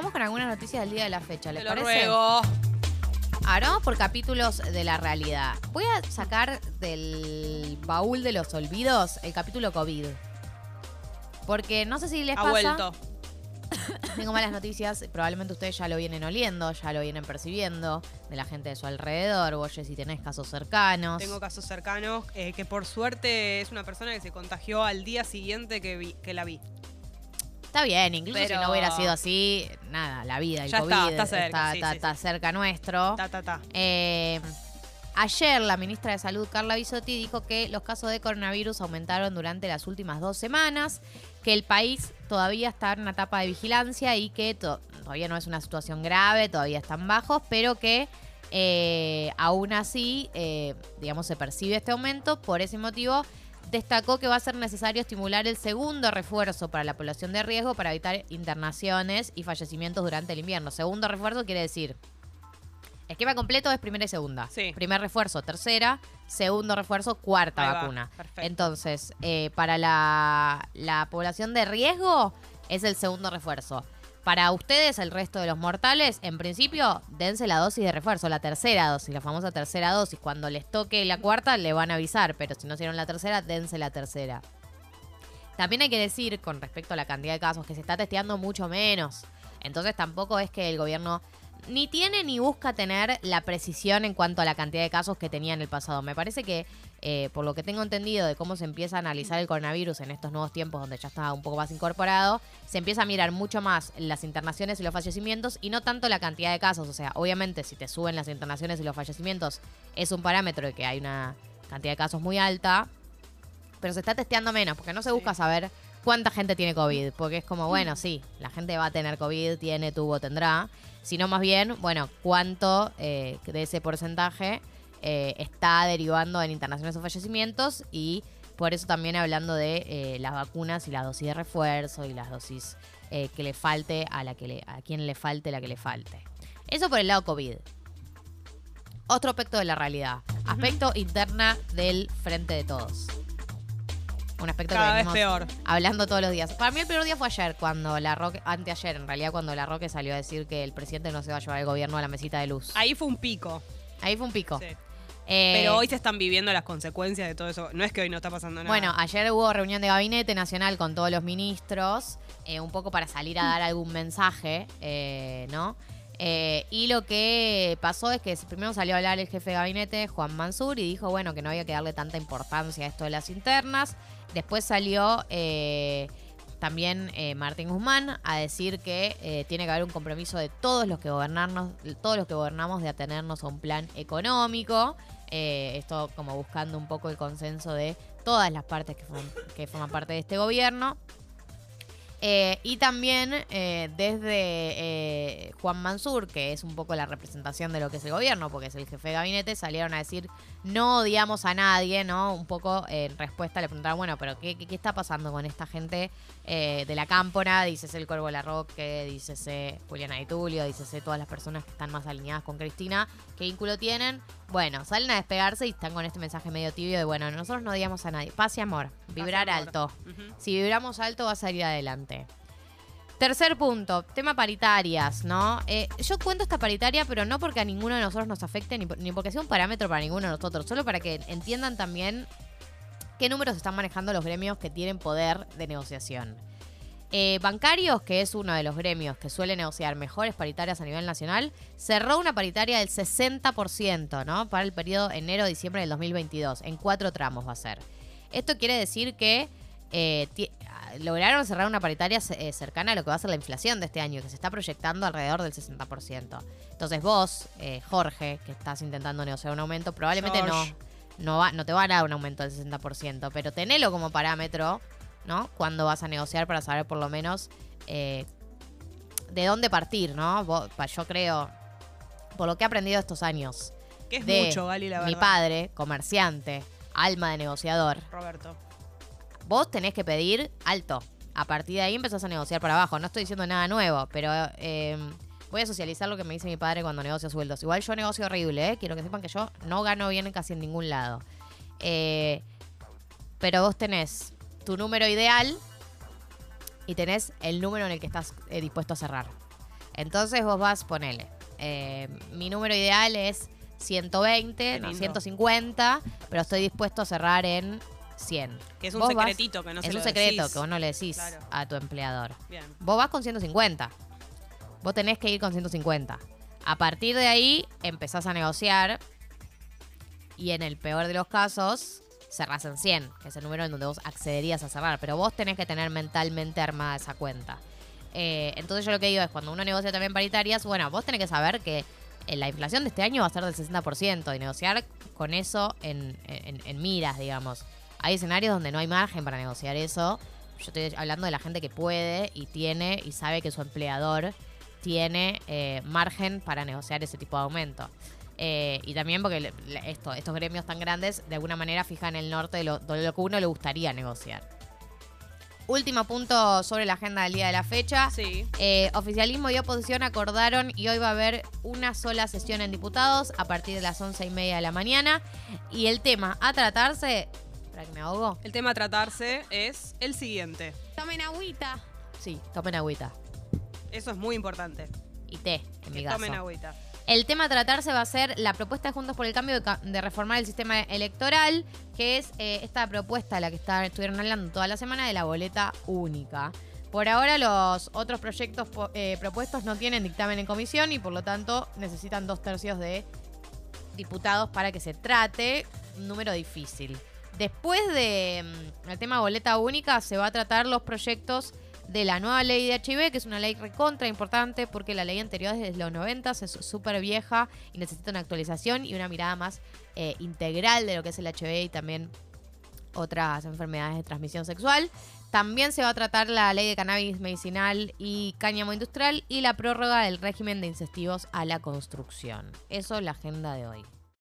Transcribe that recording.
vamos con algunas noticias del día de la fecha, ¿les Te lo parece? ruego. Ahora vamos por capítulos de la realidad. Voy a sacar del baúl de los olvidos el capítulo COVID. Porque no sé si les Ha pasa. vuelto. Tengo malas noticias. Probablemente ustedes ya lo vienen oliendo, ya lo vienen percibiendo de la gente de su alrededor. Vos, si tenés casos cercanos. Tengo casos cercanos eh, que por suerte es una persona que se contagió al día siguiente que, vi- que la vi. Está bien, incluso Pero- si no hubiera sido así, nada, la vida, el Ya está, COVID está cerca, está, sí, está- sí, está sí. cerca nuestro. Ta, ta. Eh, ayer la ministra de Salud, Carla Bisotti, dijo que los casos de coronavirus aumentaron durante las últimas dos semanas, que el país todavía está en una etapa de vigilancia y que to- todavía no es una situación grave, todavía están bajos, pero que eh, aún así, eh, digamos, se percibe este aumento. Por ese motivo, destacó que va a ser necesario estimular el segundo refuerzo para la población de riesgo para evitar internaciones y fallecimientos durante el invierno. Segundo refuerzo quiere decir Esquema completo es primera y segunda. Sí. Primer refuerzo, tercera. Segundo refuerzo, cuarta Ahí va, vacuna. perfecto. Entonces, eh, para la, la población de riesgo es el segundo refuerzo. Para ustedes, el resto de los mortales, en principio, dense la dosis de refuerzo, la tercera dosis, la famosa tercera dosis. Cuando les toque la cuarta, le van a avisar, pero si no hicieron la tercera, dense la tercera. También hay que decir, con respecto a la cantidad de casos, que se está testeando mucho menos. Entonces tampoco es que el gobierno ni tiene ni busca tener la precisión en cuanto a la cantidad de casos que tenía en el pasado. Me parece que, eh, por lo que tengo entendido de cómo se empieza a analizar el coronavirus en estos nuevos tiempos donde ya está un poco más incorporado, se empieza a mirar mucho más las internaciones y los fallecimientos y no tanto la cantidad de casos. O sea, obviamente si te suben las internaciones y los fallecimientos es un parámetro de que hay una cantidad de casos muy alta, pero se está testeando menos, porque no se busca Sí. saber cuánta gente tiene COVID, porque es como, bueno, sí, la gente va a tener COVID, tiene, tuvo, tendrá, sino más bien, bueno, cuánto eh, de ese porcentaje eh, está derivando en internaciones o fallecimientos y por eso también hablando de eh, las vacunas y la dosis de refuerzo y las dosis que le falte a la que le, a quien le falte la que le falte. Eso por el lado COVID. Otro aspecto de la realidad. Aspecto interna del frente de todos. Un aspecto Cada que vez peor. hablando todos los días. Para mí el peor día fue ayer, cuando la Roque, anteayer en realidad, cuando la Roque salió a decir que el presidente no se va a llevar el gobierno a la mesita de luz. Ahí fue un pico. Ahí fue un pico. Sí. Eh, Pero hoy se están viviendo las consecuencias de todo eso. No es que hoy no está pasando nada. Bueno, ayer hubo reunión de gabinete nacional con todos los ministros, eh, un poco para salir a dar algún mensaje, eh, ¿no? Eh, y lo que pasó es que primero salió a hablar el jefe de gabinete, Juan Mansur, y dijo, bueno, que no había que darle tanta importancia a esto de las internas. Después salió eh, también eh, Martín Guzmán a decir que eh, tiene que haber un compromiso de todos los que gobernarnos, todos los que gobernamos de atenernos a un plan económico. Eh, esto como buscando un poco el consenso de todas las partes que forman, que forman parte de este gobierno. Eh, y también eh, desde eh, Juan Mansur, que es un poco la representación de lo que es el gobierno, porque es el jefe de gabinete, salieron a decir no odiamos a nadie, ¿no? Un poco en respuesta le preguntaron, bueno, pero ¿qué, qué, qué está pasando con esta gente de la cámpora? Dícese el Corvo Larroque, dícese Juliana Di Tulio, dícese todas las personas que están más alineadas con Cristina, ¿qué vínculo tienen? Bueno, salen a despegarse y están con este mensaje medio tibio de, bueno, nosotros no odiamos a nadie, paz y amor, vibrar amor. alto. Si vibramos alto va a salir adelante. Tercer punto, tema paritarias, ¿no? Eh, yo cuento esta paritaria, pero no porque a ninguno de nosotros nos afecte, ni, por- ni porque sea un parámetro para ninguno de nosotros, solo para que entiendan también qué números están manejando los gremios que tienen poder de negociación. Eh, bancarios, que es uno de los gremios que suele negociar mejores paritarias a nivel nacional, cerró una paritaria del 60%, ¿no? Para el periodo enero-diciembre del 2022. En cuatro tramos va a ser. Esto quiere decir que eh, ah, lograron cerrar una paritaria eh, cercana a lo que va a ser la inflación de este año, que se está proyectando alrededor del 60%. Entonces vos, eh, Jorge, que estás intentando negociar un aumento, probablemente no, George. no, va, no te van a dar un aumento del 60%, pero tenelo como parámetro, ¿no? Cuando vas a negociar para saber por lo menos eh, de dónde partir, ¿no? Vos- yo creo, por lo que he aprendido estos años, Que es de mucho, Gali, la mi verdad. padre, comerciante, alma de negociador, Roberto. Vos tenés que pedir alto. A partir de ahí empezás a negociar para abajo. No estoy diciendo nada nuevo, pero eh, voy a socializar lo que me dice mi padre cuando negocio sueldos. Igual yo negocio horrible, ¿eh? Quiero que sepan que yo no gano bien casi en ningún lado. Eh, pero vos tenés tu número ideal y tenés el número en el que estás eh, dispuesto a cerrar. Entonces vos vas, ponele. eh, mi número ideal es 120, Qué no, lindo. 150, pero estoy dispuesto a cerrar en 100. Que es un Vos vas- secretito que no se es lo un secreto decís. que vos no le decís Claro. a tu empleador. Bien. Vos vas con 150. Vos tenés que ir con 150. A partir de ahí empezás a negociar y en el peor de los casos cerrás en 100, que es el número en donde vos accederías a cerrar. Pero vos tenés que tener mentalmente armada esa cuenta. Eh, entonces yo lo que digo es, cuando uno negocia también paritarias, bueno, vos tenés que saber que eh, la inflación de este año va a ser del 60% y negociar con eso en, en- en miras, digamos. Hay escenarios donde no hay margen para negociar eso. Yo estoy hablando de la gente que puede y tiene y sabe que su empleador tiene eh, margen para negociar ese tipo de aumento. Eh, y también porque le- le- esto, estos gremios tan grandes de alguna manera fijan el norte de lo, de lo que uno le gustaría negociar. Último punto sobre la agenda del día de la fecha. Sí. Eh, oficialismo y oposición acordaron y hoy va a haber una sola sesión en diputados a partir de las once y media de la mañana. Y el tema a tratarse. ¿Para que me ahogo? El tema a tratarse es el siguiente. Tomen agüita. Sí, tomen agüita. Eso es muy importante. Y té, en mi Que caso. tomen agüita. El tema a tratarse va a ser la propuesta de Juntos por el Cambio de, reformar el sistema electoral, que es eh, esta propuesta de la que está- estuvieron hablando toda la semana de la boleta única. Por ahora los otros proyectos eh, propuestos no tienen dictamen en comisión y por lo tanto necesitan dos tercios de diputados para que se trate, un número difícil. Después de mm, tema boleta única se va a tratar los proyectos de la nueva ley de HIV, que es una ley recontra importante porque la ley anterior es de los 90, es súper vieja y necesita una actualización y una mirada más eh, integral de lo que es el HIV y también otras enfermedades de transmisión sexual. También se va a tratar la ley de cannabis medicinal y cáñamo industrial y la prórroga del régimen de incentivos a la construcción. Eso es la agenda de hoy.